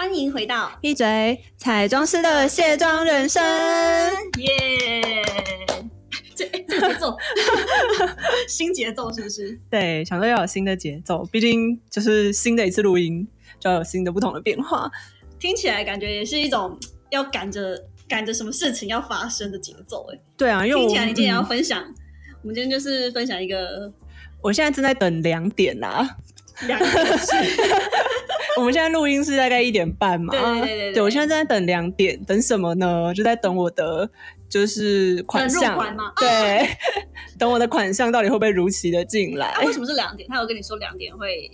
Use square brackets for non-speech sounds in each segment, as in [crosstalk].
欢迎回到闭嘴，彩妆师的卸妆人生。耶！[laughs] 这哎这个节奏，[laughs] 新节奏是不是？对，想说要有新的节奏，毕竟就是新的一次录音，就要有新的不同的变化。听起来感觉也是一种要赶着赶着什么事情要发生的节奏哎。对啊，因为我听起来你今天要嗯分享，我们今天就是分享一个我现在正在等两点啊。两个事，[laughs] 我们现在录音是大概一点半嘛？对对对对对我现在正在等两点，等什么呢？就在等我的就是款项，款吗对，[laughs] 等我的款项到底会不会如期的进来？啊，为什么是两点？他有跟你说两点会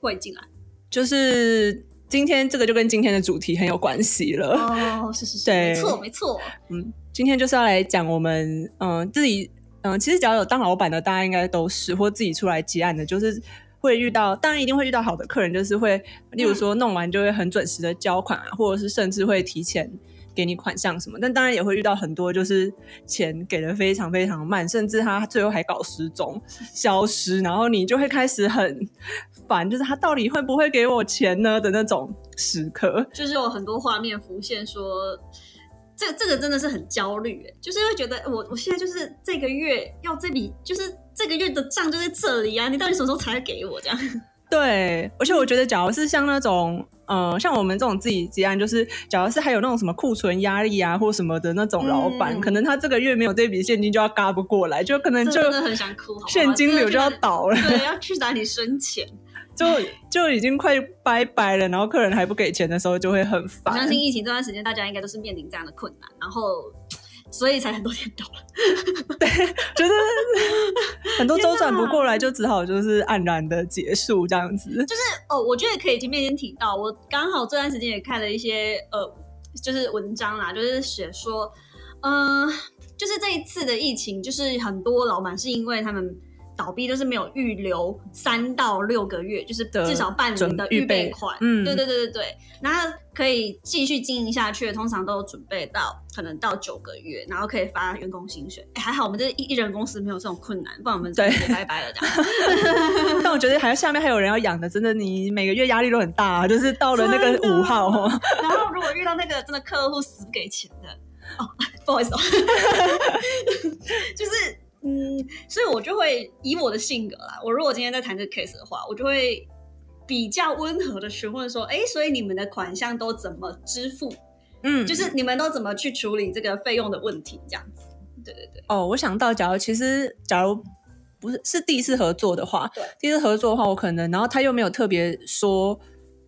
会进来就是今天这个就跟今天的主题很有关系了。哦，是是是，对没错没错，嗯，今天就是要来讲我们嗯、自己嗯、其实只要有当老板的，大家应该都是或自己出来接案的，就是。会遇到，当然一定会遇到好的客人，就是会，例如说弄完就会很准时的交款啊，或者是甚至会提前给你款项什么。但当然也会遇到很多就是钱给的非常非常慢，甚至他最后还搞失踪、消失，然后你就会开始很烦，就是他到底会不会给我钱呢的那种时刻。就是有很多画面浮现说。这这个真的是很焦虑，哎，就是会觉得我我现在就是这个月要这笔，就是这个月的账就在这里啊，你到底什么时候才会给我这样？[laughs] 对，而且我觉得，假如是像那种，呃，像我们这种自己接案，就是假如是还有那种什么库存压力啊，或什么的那种老板，嗯可能他这个月没有这笔现金就要嘎不过来，就可能就这真的很想哭，好好现金流就要倒了，对，要去哪里生钱？[laughs] 就就已经快拜拜了，然后客人还不给钱的时候，就会很我烦相。信疫情这段时间，大家应该都是面临这样的困难，然后所以才很多天到了。[laughs] 对就是 [laughs] 很多周转不过来，就只好就是黯然的结束这样子。就是哦，我觉得可以前面先提到，我刚好这段时间也看了一些呃，就是文章啦，就是写说，嗯、就是这一次的疫情，就是很多老板是因为他们倒闭，都是没有预留三到六个月，就是至少半年的预备备款。嗯对对对对对，然后可以继续经营下去，通常都有准备到可能到九个月，然后可以发员工薪水。哎，还好我们这一一人公司没有这种困难，不然我们对拜拜了这样。[laughs] 但我觉得还下面还有人要养的，真的你每个月压力都很大、啊，就是到了那个五号哦。然后如果遇到那个真的客户死不给钱的，哦，不好意思哦，[laughs] [laughs] 就是嗯，所以我就会以我的性格啦，我如果今天在谈这个 case 的话，我就会比较温和的询问说，哎，所以你们的款项都怎么支付？嗯，就是你们都怎么去处理这个费用的问题？这样子，对对对，哦，我想到，假如其实假如不是是第一次合作的话对，第一次合作的话，我可能，然后他又没有特别说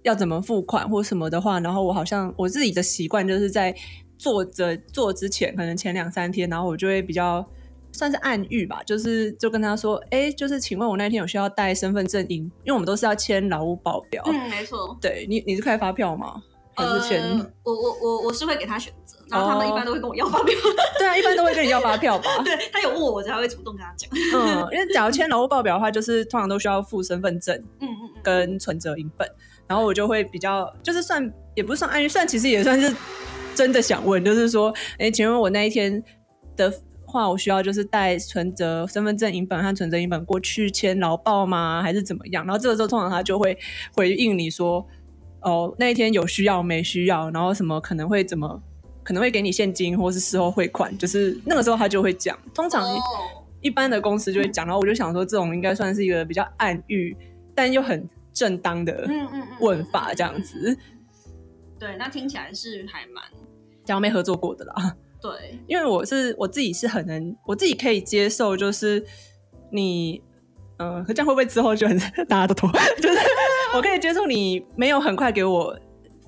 要怎么付款或什么的话，然后我好像我自己的习惯就是在做着做之前，可能前两三天，然后我就会比较。算是暗喻吧，就是就跟他说，哎，就是请问我那天有需要带身份证影，因为我们都是要签劳务报表。嗯，没错。对你，你是开发票吗？还是签？呃，我我我我是会给他选择，然后他们哦一般都会跟我要发票。[laughs] 对啊，一般都会跟你要发票吧。对他有问我，我才会主动跟他讲。嗯，因为假如签劳务报表的话，就是通常都需要附身份证嗯嗯嗯，跟存折影本，然后我就会比较，就是算也不是算暗喻，算其实也算是真的想问，就是说，哎，请问我那一天的话，我需要就是带存折、身份证影本和存折影本过去签劳报吗？还是怎么样？然后这个时候通常他就会回应你说，哦，那一天有需要没需要，然后什么可能会怎么。可能会给你现金，或是事后汇款，就是那个时候他就会讲。通常哦一般的公司就会讲，然后我就想说，这种应该算是一个比较暗喻，但又很正当的问法，这样子。对，那听起来是还蛮假如没合作过的啦，对，因为我是我自己是很能，我自己可以接受，就是你，嗯、可这样会不会之后就很 [laughs] 大家都拖？就是我可以接受你没有很快给我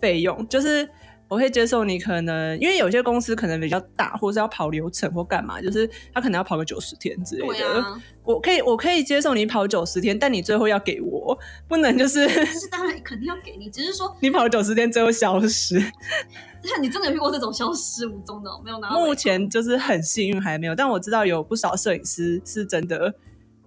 费用，就是。我可以接受你可能因为有些公司可能比较大，或是要跑流程或干嘛，就是他可能要跑个九十天之类的。啊，我可以我可以接受你跑九十天，但你最后要给我，不能就是是当然肯定要给你，只是说，[laughs] 你跑九十天最后消失。那你真的有遇过这种消失无踪的哦？没有拿到目前就是很幸运还没有，但我知道有不少摄影师是真的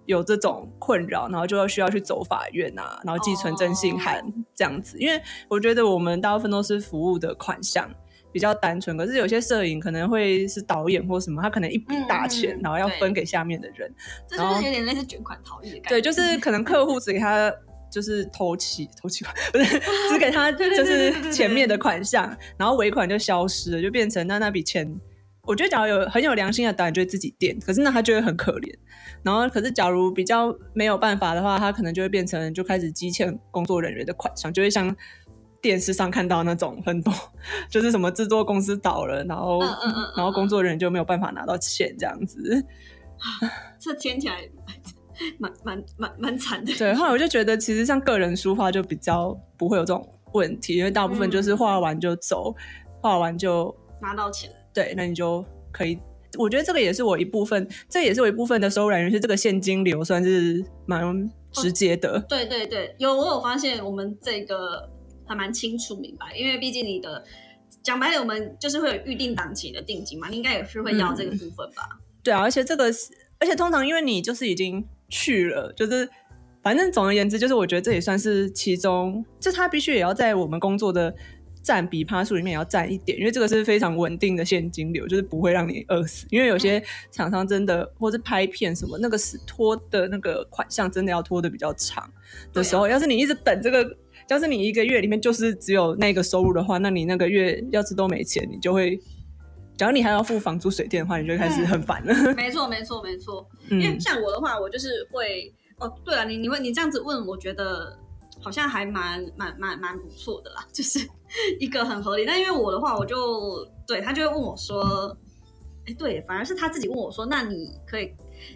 有这种困扰，然后就要需要去走法院啊，然后寄存征信函哦这样子。因为我觉得我们大部分都是服务的款项比较单纯，可是有些摄影可能会是导演或什么，他可能一笔大钱，嗯嗯然后要分给下面的人。这就是有点类似卷款逃逸的感觉。对，就是可能客户只给他就是头期头期款，不是只给他 [laughs] 就是前面的款项，然后尾款就消失了，就变成那那笔钱。我觉得，假如有很有良心的导演，就会自己垫，可是那他就会很可怜。然后，可是假如比较没有办法的话，他可能就会变成就开始积欠工作人员的款项，就会像电视上看到那种很多，[laughs] 就是什么制作公司倒了，然后嗯嗯嗯嗯然后工作人员就没有办法拿到钱这样子。这听起来 [laughs] 蛮蛮蛮蛮惨的。对，后来我就觉得，其实像个人书画就比较不会有这种问题，因为大部分就是画完就走，画完就拿到钱，对，那你就可以。我觉得这个也是我一部分，这也是我一部分的收入来源，是这个现金流算是蛮直接的。对对对，有我有发现我们这个还蛮清楚明白，因为毕竟你的讲白了，我们就是会有预定档期的定金嘛，你应该也是会要这个部分吧？对啊，而且这个是，而且通常因为你就是已经去了，就是反正总而言之，就是我觉得这也算是其中，就他必须也要在我们工作的占比趴数里面也要占一点，因为这个是非常稳定的现金流，就是不会让你饿死。因为有些厂商真的或是拍片什么，那个是拖的那个款项真的要拖的比较长的时候，要是你一直等这个。要是你一个月里面就是只有那个收入的话，那你那个月要是都没钱，你就会，假如你还要付房租、水电的话，你就会开始很烦了。没错没错没错，因为嗯，像我的话，我就是会哦，对了，你你问你这样子问，我觉得好像还蛮蛮蛮蛮不错的啦，[laughs] 就是一个很合理。但因为我的话，我就对他就会问我说，哎，对，反而是他自己问我说，那你可以，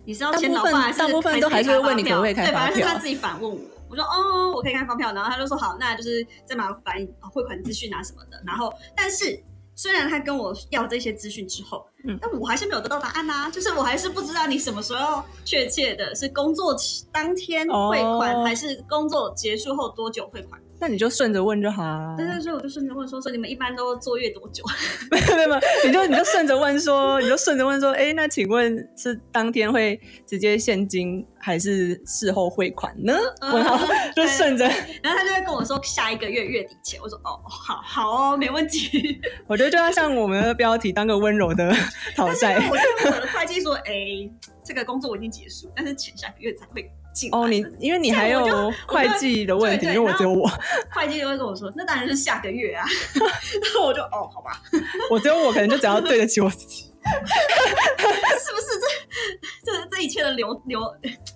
你是要签劳大部分保还是大部分都还是会问你可不可以开对，反而是他自己反问我。我说哦，我可以开发票，然后他就说好，那就是再麻烦汇款资讯啊什么的。然后，但是虽然他跟我要这些资讯之后，嗯但我还是没有得到答案呐、就是我还是不知道你什么时候确切的是工作当天汇款，哦还是工作结束后多久汇款？那你就顺着问就好啊。对对，所以我就顺着问说，说你们一般都坐月多久？[laughs] 没有没有，你就你就顺着问说，你就顺着问说，哎，那请问是当天会直接现金还是事后汇款呢？嗯问号 [laughs] 就顺着，然后他就会跟我说下一个月月底前。我说哦，好好哦，没问题。[laughs] 我觉得就要像我们的标题当个温柔的讨债。我就问我的会计说，哎，这个工作我已经结束，但是钱下个月才会进。哦，你因为你还有 [laughs] 会计的问题，因为我只有我，[laughs] 会计就会跟我说，那当然是下个月啊。[laughs] 然后我就哦，好吧，我只有我，可能就只要对得起我自己。是不是这这这一切的流流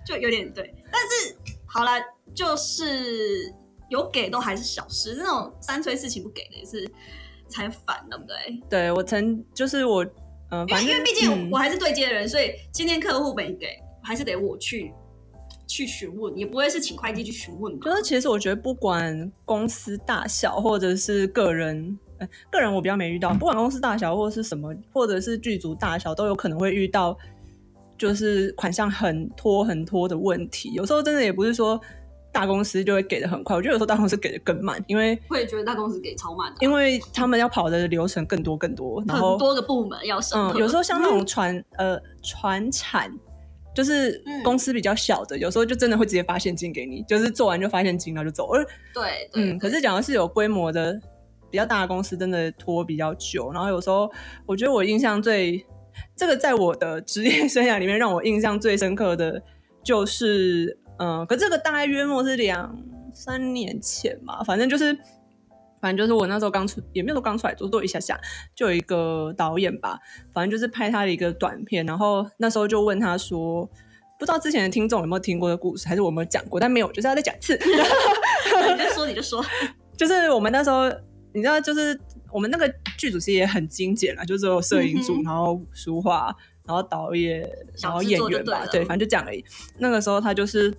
就有点对？但是好了，就是有给都还是小事，那种三催四请不给的也是才烦，对不对？对我曾就是我，嗯，因为因为毕竟嗯我还是对接的人，所以今天客户没给，还是得我去去询问，也不会是请会计去询问嘛。就是其实我觉得不管公司大小或者是个人，呃，个人我比较没遇到，不管公司大小或者是什么，或者是剧组大小，都有可能会遇到，就是款项很拖很拖的问题。有时候真的也不是说大公司就会给的很快，我觉得有时候大公司给的更慢，因为会觉得大公司给超慢的，因为他们要跑的流程更多更多，然后很多个部门要审嗯，核。有时候像那种传呃传产，就是嗯公司比较小的，有时候就真的会直接发现金给你，就是做完就发现金，然后就走了。对对，嗯，可是讲的是有规模的比较大的公司，真的拖比较久。然后有时候我觉得我印象最这个在我的职业 [laughs] 生涯里面让我印象最深刻的就是，嗯、可这个大概约莫是两三年前嘛，反正就是。反正就是我那时候刚出，也没有说刚出来做，做一下下，就有一个导演吧，反正就是拍他的一个短片，然后那时候就问他说，不知道之前的听众有没有听过的故事，还是我有没有讲过，但没有，就是要再讲一次。[laughs] 你就说 [laughs] 你就说，就是我们那时候，你知道，就是我们那个剧组其实也很精简了，就只有摄影组，嗯然后书画，然后导演，然后演员吧，对，反正就这样而已。那个时候他就是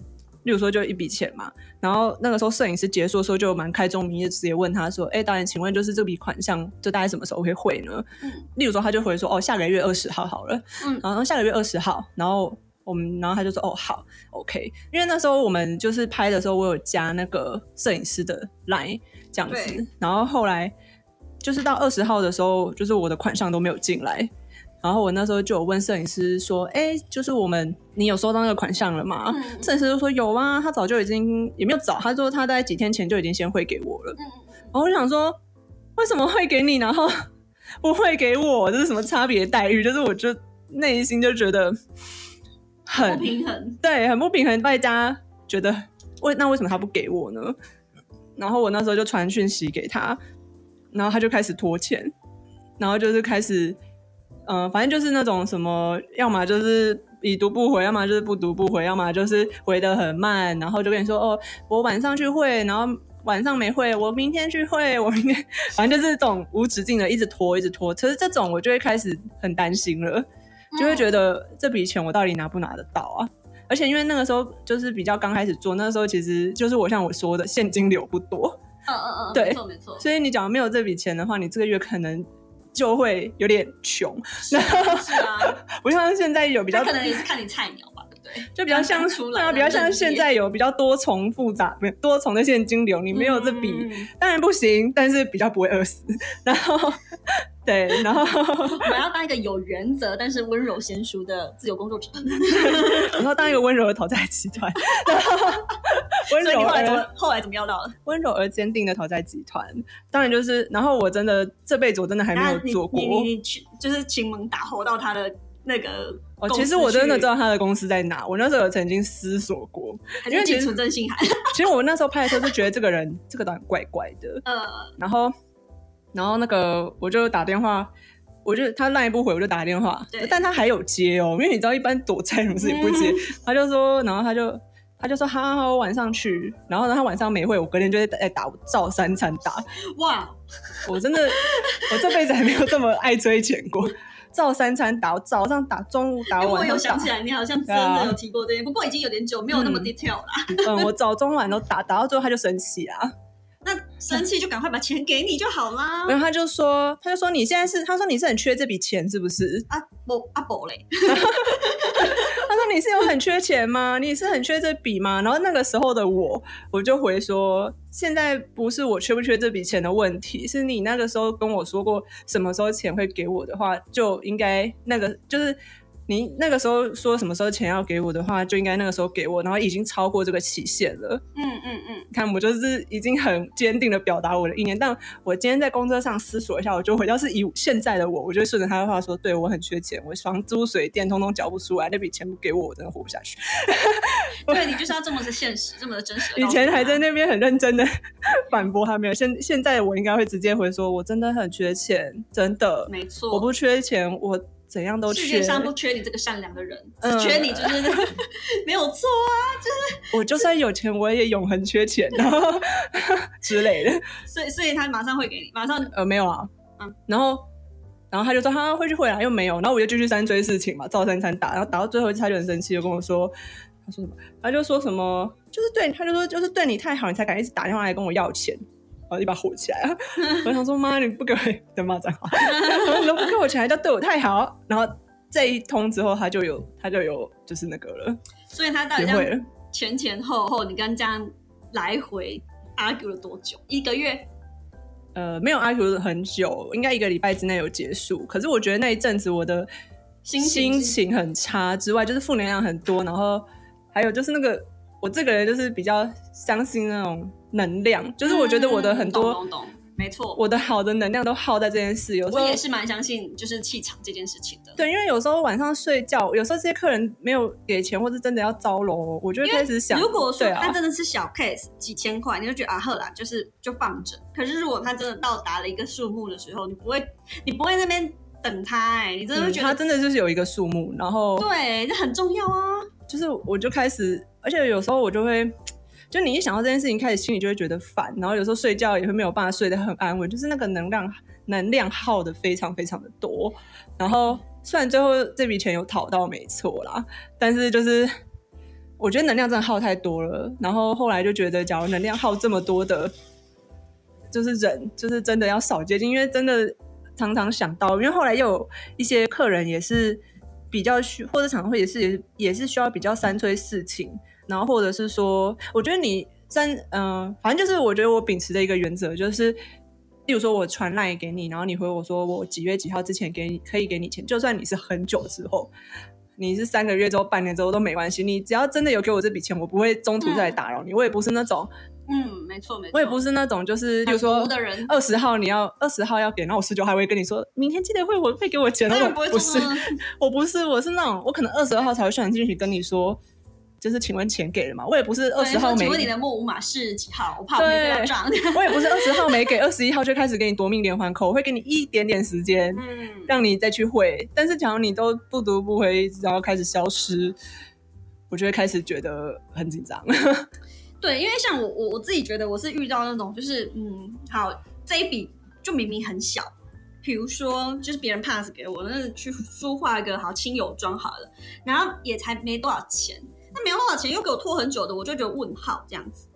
例如说就一笔钱嘛，然后那个时候摄影师结束的时候就蛮开宗明义，直接问他说：“哎，导演，请问就是这笔款项就大概什么时候会汇呢？”嗯例如说他就回说：“哦，下个月二十号好了。”嗯然后下个月二十号，然后我们，然后他就说：“哦，好，OK。”因为那时候我们就是拍的时候，我有加那个摄影师的 line 这样子，然后后来就是到二十号的时候，就是我的款项都没有进来。然后我那时候就有问摄影师说：“哎，就是我们你有收到那个款项了吗？”嗯摄影师就说：“有啊，他早就已经也没有早，他说他在几天前就已经先汇给我了。”嗯然后我就想说，为什么会给你，然后不会给我？这是什么差别待遇？就是我就内心就觉得很不平衡。对，很不平衡。外加觉得为那为什么他不给我呢？然后我那时候就传讯息给他，然后他就开始拖欠，然后就是开始，嗯、反正就是那种什么，要么就是已读不回，要么就是不读不回，要么就是回的很慢，然后就跟你说哦，我晚上去会，然后晚上没会，我明天去会，我明天，[laughs] 反正就是这种无止境的一直拖，一直拖。其实这种我就会开始很担心了。就会觉得这笔钱我到底拿不拿得到啊？而且因为那个时候就是比较刚开始做，那时候其实就是我像我说的现金流不多，嗯嗯嗯，对没错没错。所以你假如没有这笔钱的话，你这个月可能就会有点穷，是啊，不像 [laughs] 现在有比较可能也是看你菜鸟。吧，对？就比较像刚出来对啊，比较像现在有比较多重复杂，不是多重的现金流，你没有这笔、当然不行，但是比较不会饿死。然后对，然后我们要当一个有原则但是温柔娴熟的自由工作者。[laughs] 然后当一个温柔的讨债集团，然后 [laughs] 温柔而你后来怎么后来怎么要到了？温柔而坚定的讨债集团，当然就是，然后我真的这辈子我真的还没有做过。你你你去就是请猛打吼到他的那个哦，其实我真的知道他的公司在哪，我那时候有曾经思索过。因为其实存真信函。其实我那时候拍的时候就觉得这个人这个导演怪怪的，呃，然后然后那个我就打电话，我就他赖不回，我就打电话对，但他还有接哦，因为你知道一般躲债什么事情不接，他就说，然后他就。他就说好好晚上去。然后呢，他晚上没会，我隔天就在在打，我照三餐打。哇，我真的，我这辈子还没有这么爱追钱过。照三餐打，早上打，中午打，我晚上打有想起。来，你好像真的有提过这些，不过已经有点久，没有那么嗯 detail 啦。嗯，我早中晚都打，打到最后他就生气啊。[laughs] 那生气就赶快把钱给你就好啦。然后他就说，他就说你现在是，他说你是很缺这笔钱是不是？啊，不啊不嘞，他 [laughs] 说你是有很缺钱吗？[laughs] 你是很缺这笔吗？然后那个时候的我，我就回说，现在不是我缺不缺这笔钱的问题，是你那个时候跟我说过什么时候钱会给我的话，就应该那个就是。你那个时候说什么时候钱要给我的话，就应该那个时候给我，然后已经超过这个期限了。嗯嗯嗯，看我就是已经很坚定的表达我的意念，但我今天在公车上思索一下，我就回到是以现在的我，我就顺着他的话说，对我很缺钱，我房租水电通通缴不出来，那笔钱不给我，我真的活不下去。对你就是要这么的现实，这么的真实。[laughs] 以前还在那边很认真的 [laughs] 反驳他没有，现现在我应该会直接回说，我真的很缺钱，真的，没错，我不缺钱，我怎样都缺世界，上不缺你这个善良的人，缺你就是 [laughs] 没有错啊。就是我就算有钱，我也永恒缺钱，[laughs] 然后之类的。所以所以他马上会给你，马上呃，没有啊，嗯然后，然后他就说他会去会来，又没有，然后我就继续三追事情嘛，照三餐打，然后打到最后一次他就很生气，就跟我说，他说什么？他就说什么，就是对，他就说就是对你太好，你才敢一直打电话来跟我要钱。然后一把火起来了，[laughs] 我想说妈，你不给我的骂脏话，[laughs] 你都不给我钱，还叫对我太好。然后这一通之后，他就有他就有就是那个了，所以他到底这样。前前后后，你跟这样来回 argue 了多久？一个月？呃，没有 argue 很久，应该一个礼拜之内有结束。可是我觉得那一阵子我的心情心情很差之外，就是负能量很多，然后还有就是那个我这个人就是比较相信那种能量，就是我觉得我的很多、嗯懂懂懂，没错，我的好的能量都耗在这件事，有时候我也是蛮相信就是气场这件事情的。对，因为有时候晚上睡觉，有时候这些客人没有给钱，或是真的要招楼，我就会开始想，如果说他真的是小 case 几千块，你就觉得啊呵啦，就是就放着。[laughs] 可是如果他真的到达了一个数目的时候，你不会，你不会在那边等他、哎，你真的会嗯他觉得、真的就是有一个数目，然后对，这很重要啊。就是我就开始，而且有时候我就会，就你一想到这件事情，开始心里就会觉得烦，然后有时候睡觉也会没有办法睡得很安稳，就是那个能量能量耗的非常非常的多。然后虽然最后这笔钱有讨到没错啦，但是就是我觉得能量真的耗太多了。然后后来就觉得，假如能量耗这么多的，就是人，就是真的要少接近，因为真的常常想到，因为后来又有一些客人也是比较需，或者常会也是也也是需要比较三催四请，然后或者是说，我觉得你三嗯、反正就是我觉得我秉持的一个原则就是。例如说，我传赖给你，然后你回我说我几月几号之前给你可以给你钱，就算你是很久之后，你是三个月之后、半年之后都没关系，你只要真的有给我这笔钱，我不会中途再来打扰你。我也不是那种，嗯，没错没错，我也不是那种，就是比如说的人，二十号你要二十号要给，然后我十九号还会跟你说明天记得会我会给我钱，当我然不是，啊我不是，我是那种我可能二十二号才会传进去跟你说，就是请问钱给了吗？我也不是二十号没请问你的木五码是几号？我怕我没对到账。[laughs] 我也不是二十号没给，二十一号就开始给你夺命连环扣，我会给你一点点时间，嗯，让你再去汇。但是假如你都不读不回，然后开始消失，我就会开始觉得很紧张。[laughs] 对，因为像我我我自己觉得我是遇到那种就是嗯，好这一笔就明明很小，比如说就是别人 pass 给我，那去书画一个好亲友妆好了，然后也才没多少钱，那没有多少钱又给我拖很久的，我就觉得问号这样子。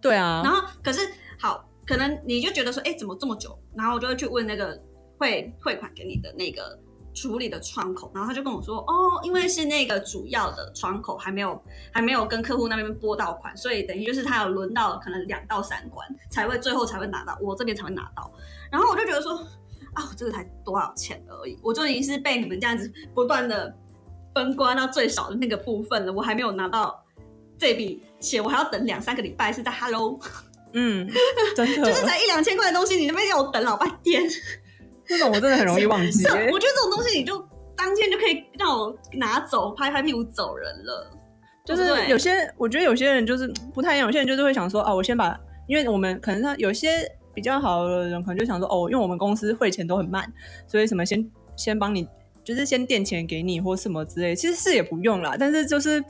对啊然，后可是好，可能你就觉得说，哎，怎么这么久？然后我就会去问那个汇汇款给你的那个处理的窗口，然后他就跟我说，哦，因为是那个主要的窗口还没有还没有跟客户那边拨到款，所以等于就是他有轮到可能两到三关才会最后才会拿到，我这边才会拿到。然后我就觉得说，啊，我这个才多少钱而已，我就已经是被你们这样子不断的分刮到最少的那个部分了，我还没有拿到这笔钱，我还要等两三个礼拜，是在 Hello。[laughs] 嗯，真的，就是才一两千块的东西，你那边要我等老半天。这种我真的很容易忘记。[laughs] 我觉得这种东西你就当天就可以让我拿走，拍拍屁股走人了。就是有些，我觉得有些人就是不太一样，有些人就是会想说，哦，我先把，因为我们可能他有些比较好的人，可能就想说，哦，因为我们公司汇钱都很慢，所以什么先先帮你，就是先垫钱给你或什么之类，其实是也不用啦，但是就是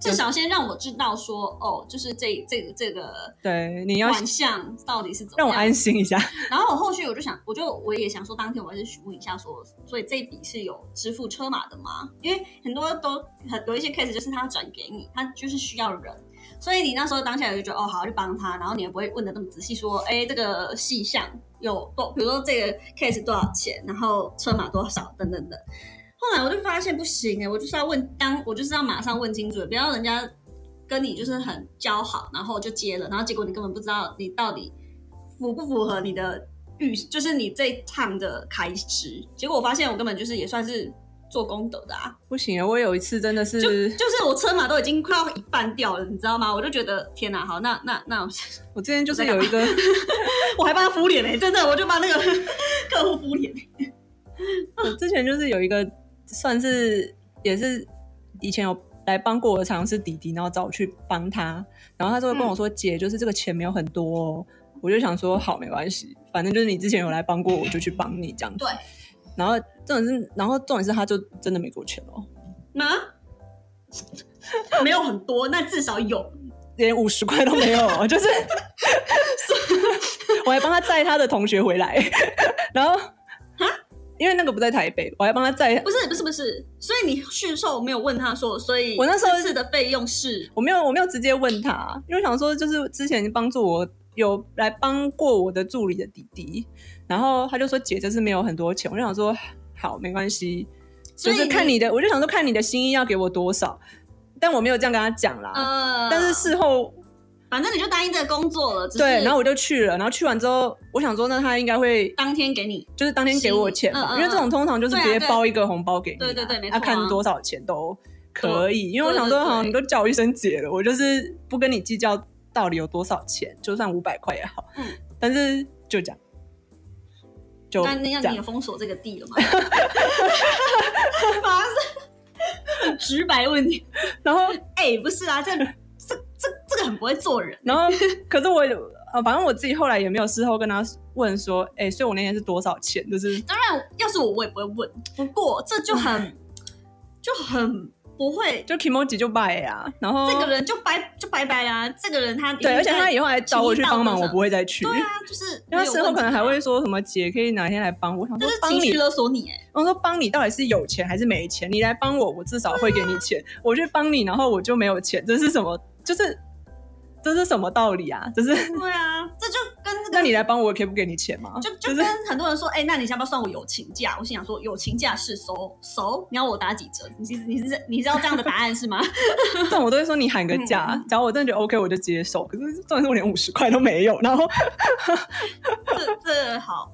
至少先让我知道说，哦，就是这这个这个对你要款项到底是怎么。让我安心一下，然后我后续我就想，我就我也想说，当天我还是询问一下说，所以这一笔是有支付车马的吗？因为很多都很有一些 case 就是他转给你，他就是需要人，所以你那时候当下就觉得哦好，就帮他，然后你也不会问的那么仔细，说哎这个细项有多，比如说这个 case 多少钱，然后车马多少等等等。后来我就发现不行哎，我就是要问当，我就是要马上问清楚，不要人家跟你就是很交好，然后就接了，然后结果你根本不知道你到底符不符合你的预，就是你这一趟的开支。结果我发现我根本就是也算是做功德的啊，不行啊！我有一次真的是，就就是我车马都已经快要一半掉了，你知道吗？我就觉得天哪，好，那那那我之前就是有一个，[laughs] 我还帮他敷脸呢、真的，我就帮那个 [laughs] 客户敷脸。[laughs] 我之前就是有一个算是也是以前有来帮过我的常是弟弟，然后找我去帮他，然后他就会跟我说：“姐，就是这个钱没有很多哦。”我就想说：“好，没关系，反正就是你之前有来帮过我，我就去帮你这样子。”对。然后重点是，然后重点是他就真的没给我钱哦，那没有很多，那至少有。连五十块都没有哦，就是 [laughs] 我还帮他载他的同学回来，然后因为那个不在台北，我还帮他载不是不是不是，所以你续售没有问他说，所以我那时候的费用是我没有，我没有直接问他，因为我想说，就是之前帮助我有来帮过我的助理的弟弟，然后他就说姐这次没有很多钱，我就想说好没关系，就是看你的，我就想说看你的心意要给我多少，但我没有这样跟他讲啦，呃，但是事后反正你就答应这个工作了，对，然后我就去了，然后去完之后，我想说那他应该会当天给你，就是当天给我钱吧，嗯嗯嗯因为这种通常就是直接包一个红包给你啊、对对对没错他、啊看多少钱都可以，因为我想说，好，你都叫我一声姐了，我就是不跟你计较到底有多少钱，就算五百块也好，嗯，但是就这样，就那那这样样你也封锁这个地了吗？[laughs] 马上是很直白问题，然后哎、不是啊，这这这这个很不会做人，然后可是我呃，反正我自己后来也没有事后跟他问说，哎、所以我那天是多少钱？就是当然要是我我也不会问，不过这就很就很不会，就 Kimoji 就拜呀，然后这个人就拜就拜拜啦。这个人他对，而且他以后还找我去帮忙，我不会再去。对啊，就是他事后可能还会说什么姐可以哪天来帮我，想说帮你勒索你哎。我说帮你到底是有钱还是没钱？你来帮我，我至少会给你钱。我去帮你，然后我就没有钱，这是什么？就是。这是什么道理啊？这是对啊，这就跟那你来帮我，可以不给你钱吗？就就跟很多人说，哎，那你要不要算我友情价？我心想说，友情价是收收，你要我打几折？你是你是你知道这样的答案是吗？[laughs] 这种我都会说你喊个价，[laughs] 假如我真的觉得 OK，我就接受。可是重点是我连五十块都没有，然后这这好。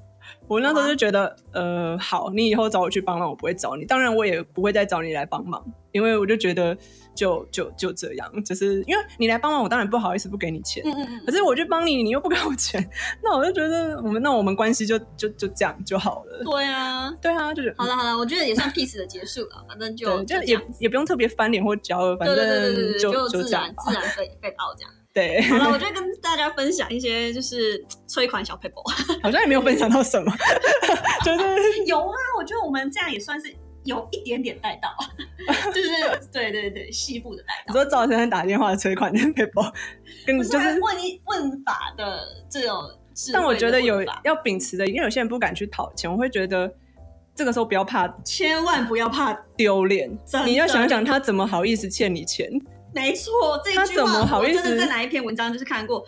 我那时候就觉得，呃，好，你以后找我去帮忙，我不会找你。当然，我也不会再找你来帮忙，因为我就觉得，就就就这样，就是因为你来帮忙，我当然不好意思不给你钱。嗯嗯嗯。可是我去帮你，你又不给我钱，那我就觉得，我们那我们关系就就就这样就好了。对啊，[laughs] 对啊，就是好了好了，我觉得也算 peace 的结束了，反正就就也也不用特别翻脸或骄傲，反正就就自然自然被被爆这样。[laughs] 对，好了，我就跟大家分享一些就是催款小 paper，[laughs] 好像也没有分享到什么，就是有啊，我觉得我们这样也算是有一点点带到，[laughs] 就是对对对，细部的带到。你说赵先生打电话催款的 paper，[laughs] 跟就是问一问法的这种，但我觉得有要秉持的，因为有些人不敢去讨钱，我会觉得这个时候不要怕，千万不要怕丢脸，你要想想他怎么好意思欠你钱。没错，这一句话我真的在哪一篇文章就是看过。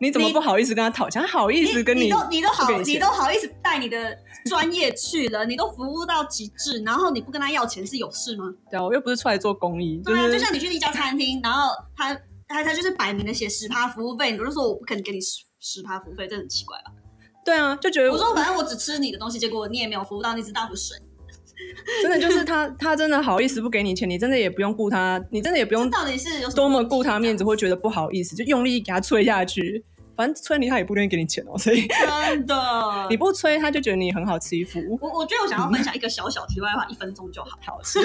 哎，你怎么不好意思跟他讨钱？好意思跟你，你都你都好，你都好意思带你的专业去了，你都服务到极致，然后你不跟他要钱是有事吗？对啊，我又不是出来做公益。对啊，就像你去一家餐厅，然后他他他就是摆明的写十趴服务费，你就说我不肯给你十十趴服务费，这很奇怪吧？对啊，就觉得我说反正我只吃你的东西，结果你也没有服务到那只大壶水。真的就是他，[laughs] 他真的好意思不给你钱，你真的也不用顾他，你真的也不用到底是有多么顾他面子，会觉得不好意思，就用力给他吹下去。反正催你，他也不愿意给你钱哦，所以真的 [laughs] 你不催，他就觉得你很好欺负。我我觉得我想要分享一个小小题外话，一分钟就好。好，[laughs]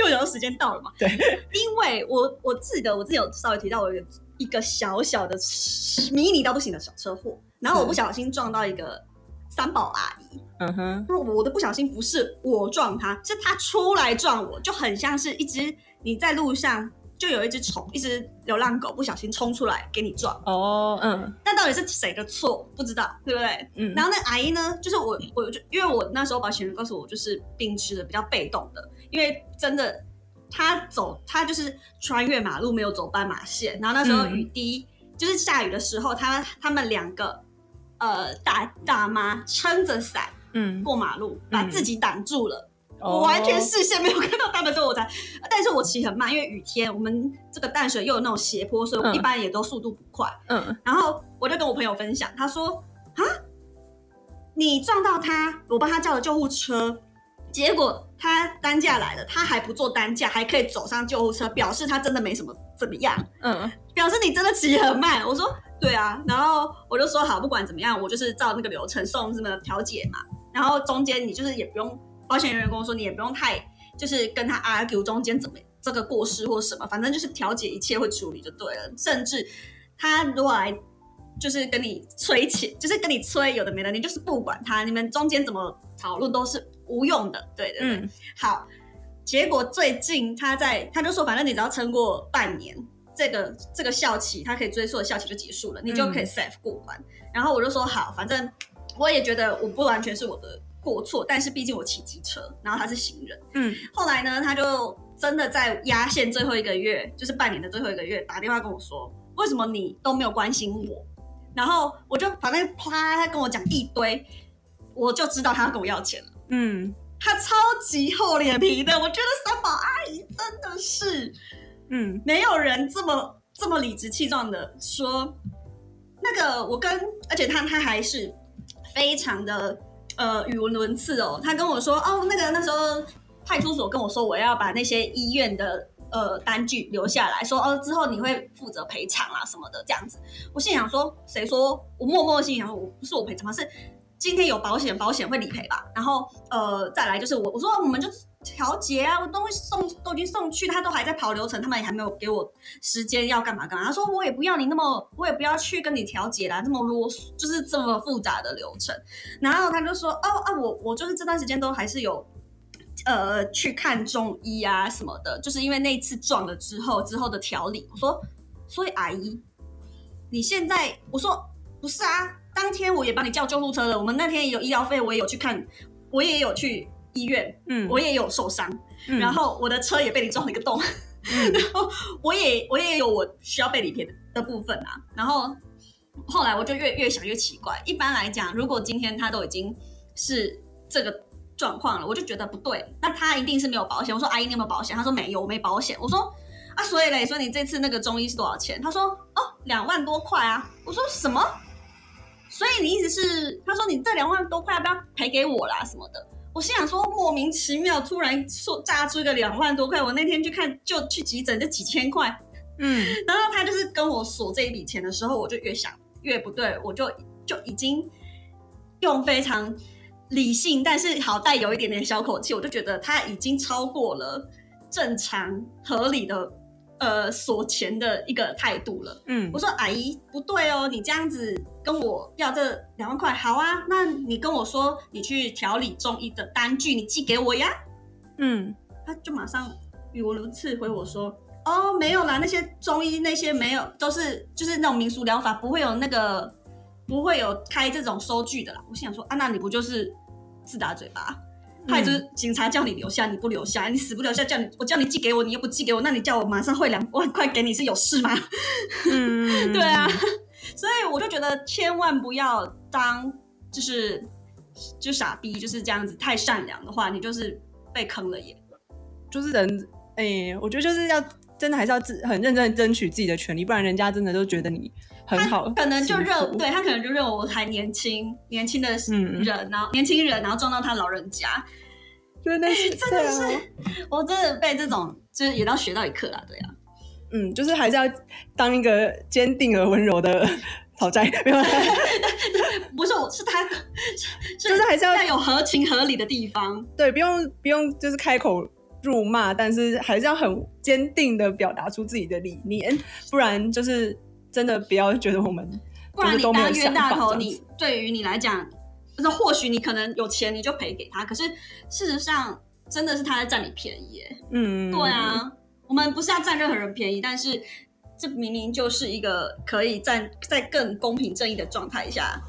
因为有时间到了嘛。对，因为我我记得我自己有稍微提到我一个一个小小的迷你到不行的小车祸，然后我不小心撞到一个。三宝阿姨，嗯哼，那我的不小心不是我撞他，是他出来撞我，就很像是一只你在路上就有一只虫，一只流浪狗不小心冲出来给你撞。哦，嗯，那到底是谁的错不知道，对不对？嗯，然后那阿姨呢，就是我，我就因为我那时候保险人告诉我，就是秉持的比较被动的，因为真的他走他就是穿越马路没有走斑马线，然后那时候雨滴就是下雨的时候，他他们两个。呃，大大妈撑着伞，嗯，过马路，把自己挡住了，我完全视线没有看到他们之后我才，但是我骑很慢，因为雨天，我们这个淡水又有那种斜坡，所以我一般也都速度不快，嗯，然后我就跟我朋友分享，他说啊，你撞到他，我帮他叫了救护车，结果他担架来了，他还不坐担架，还可以走上救护车，表示他真的没什么怎么样，嗯，[laughs] 表示你真的骑很慢，我说。对啊，然后我就说好，不管怎么样，我就是照那个流程送什么调解嘛。然后中间你就是也不用保险人员跟我说，你也不用太就是跟他 argue 中间怎么这个过失或什么，反正就是调解一切会处理就对了。甚至他如果来就是跟你催钱，就是跟你催有的没的，你就是不管他，你们中间怎么讨论都是无用的。对的，嗯，好。结果最近他在他就说，反正你只要撑过半年。这个这个校期，他可以追溯的校期就结束了，你就可以 safe 过关。然后我就说好，反正我也觉得我不完全是我的过错，但是毕竟我骑机车，然后他是行人。嗯。后来呢，他就真的在压线最后一个月，就是半年的最后一个月，打电话跟我说，为什么你都没有关心我？然后我就反正啪，他跟我讲一堆，我就知道他要跟我要钱了。嗯。他超级厚脸皮的，我觉得三宝阿姨真的是。嗯，没有人这么这么理直气壮的说，那个我跟，而且他他还是非常的呃语无伦次哦。他跟我说，哦，那个那时候派出所跟我说，我要把那些医院的呃单据留下来说，哦，之后你会负责赔偿啊什么的这样子。我心想说，谁说？我默默心想说，我不是我赔偿，是今天有保险，保险会理赔吧。然后呃，再来就是我我说我们就。调节啊，我东西送都已经送去，他都还在跑流程，他们也还没有给我时间要干嘛干嘛。他说我也不要你那么，我也不要去跟你调解啦，这么啰嗦，就是这么复杂的流程。然后他就说哦啊，我我就是这段时间都还是有呃去看中医啊什么的，就是因为那次撞了之后之后的调理。我说，所以阿姨，你现在我说不是啊，当天我也帮你叫救护车了，我们那天也有医疗费，我也有去看，我也有去医院，嗯，我也有受伤，嗯然后我的车也被你撞了一个洞，嗯 [laughs] 然后我也我也有我需要被理赔的的部分啊。然后后来我就越越想越奇怪。一般来讲，如果今天他都已经是这个状况了，我就觉得不对，那他一定是没有保险。我说阿姨你有没有保险？他说没有，我没保险。我说啊，所以嘞，所以你这次那个中医是多少钱？他说哦，两万多块啊。我说什么？所以你意思是，他说你这两万多块要不要赔给我啦什么的？我心想说莫名其妙，突然说炸出一个两万多块，我那天去看就去急诊就几千块，嗯。然后他就是跟我索这一笔钱的时候，我就越想越不对，我就就已经用非常理性，但是好带有一点点小口气，我就觉得他已经超过了正常合理的呃索钱的一个态度了。嗯我说阿姨不对哦，你这样子跟我要这两万块，好啊，那你跟我说你去调理中医的单据，你寄给我呀。嗯他就马上语无伦次回我说：“哦，没有啦，那些中医那些没有，都是就是那种民俗疗法，不会有那个不会有开这种收据的啦。”我心想说：“啊，那你不就是自打嘴巴？还就是警察叫你留下，你不留下，你死不留下，叫你我叫你寄给我，你又不寄给我，那你叫我马上汇两万块给你是有事吗？嗯，[laughs] 对啊，所以我就觉得千万不要当就是就傻逼，就是这样子太善良的话，你就是被坑了耶。就是人，哎、我觉得就是要真的还是要自很认真地争取自己的权利，不然人家真的都觉得你很好，可能就认对他可能就认为我还年轻，年轻的嗯。人，然后年轻人，然后撞到他老人家，真的是真的是我真的被这种就是也要学到一课啦，对啊，嗯，就是还是要当一个坚定而温柔的讨债，没有，不是我是他，是就是还是要要有合情合理的地方，对，不用不用就是开口辱骂，但是还是要很坚定的表达出自己的理念，不然就是真的不要觉得我们不然你当冤大头，你对于你来讲，就是或许你可能有钱你就赔给他，可是事实上真的是他在占你便宜。嗯，对，啊，我们不是要占任何人便宜，但是这明明就是一个可以占在更公平正义的状态下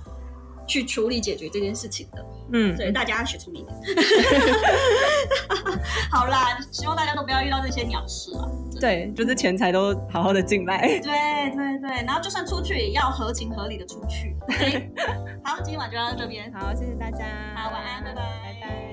去处理解决这件事情的。嗯，所以大家学聪明一点。[laughs] 好啦，希望大家都不要遇到这些鸟事啊。对，就是钱财都好好的进来。对对对，然后就算出去也要合情合理的出去。[laughs] 好，今晚就到这边。好，谢谢大家，好晚安拜拜拜拜。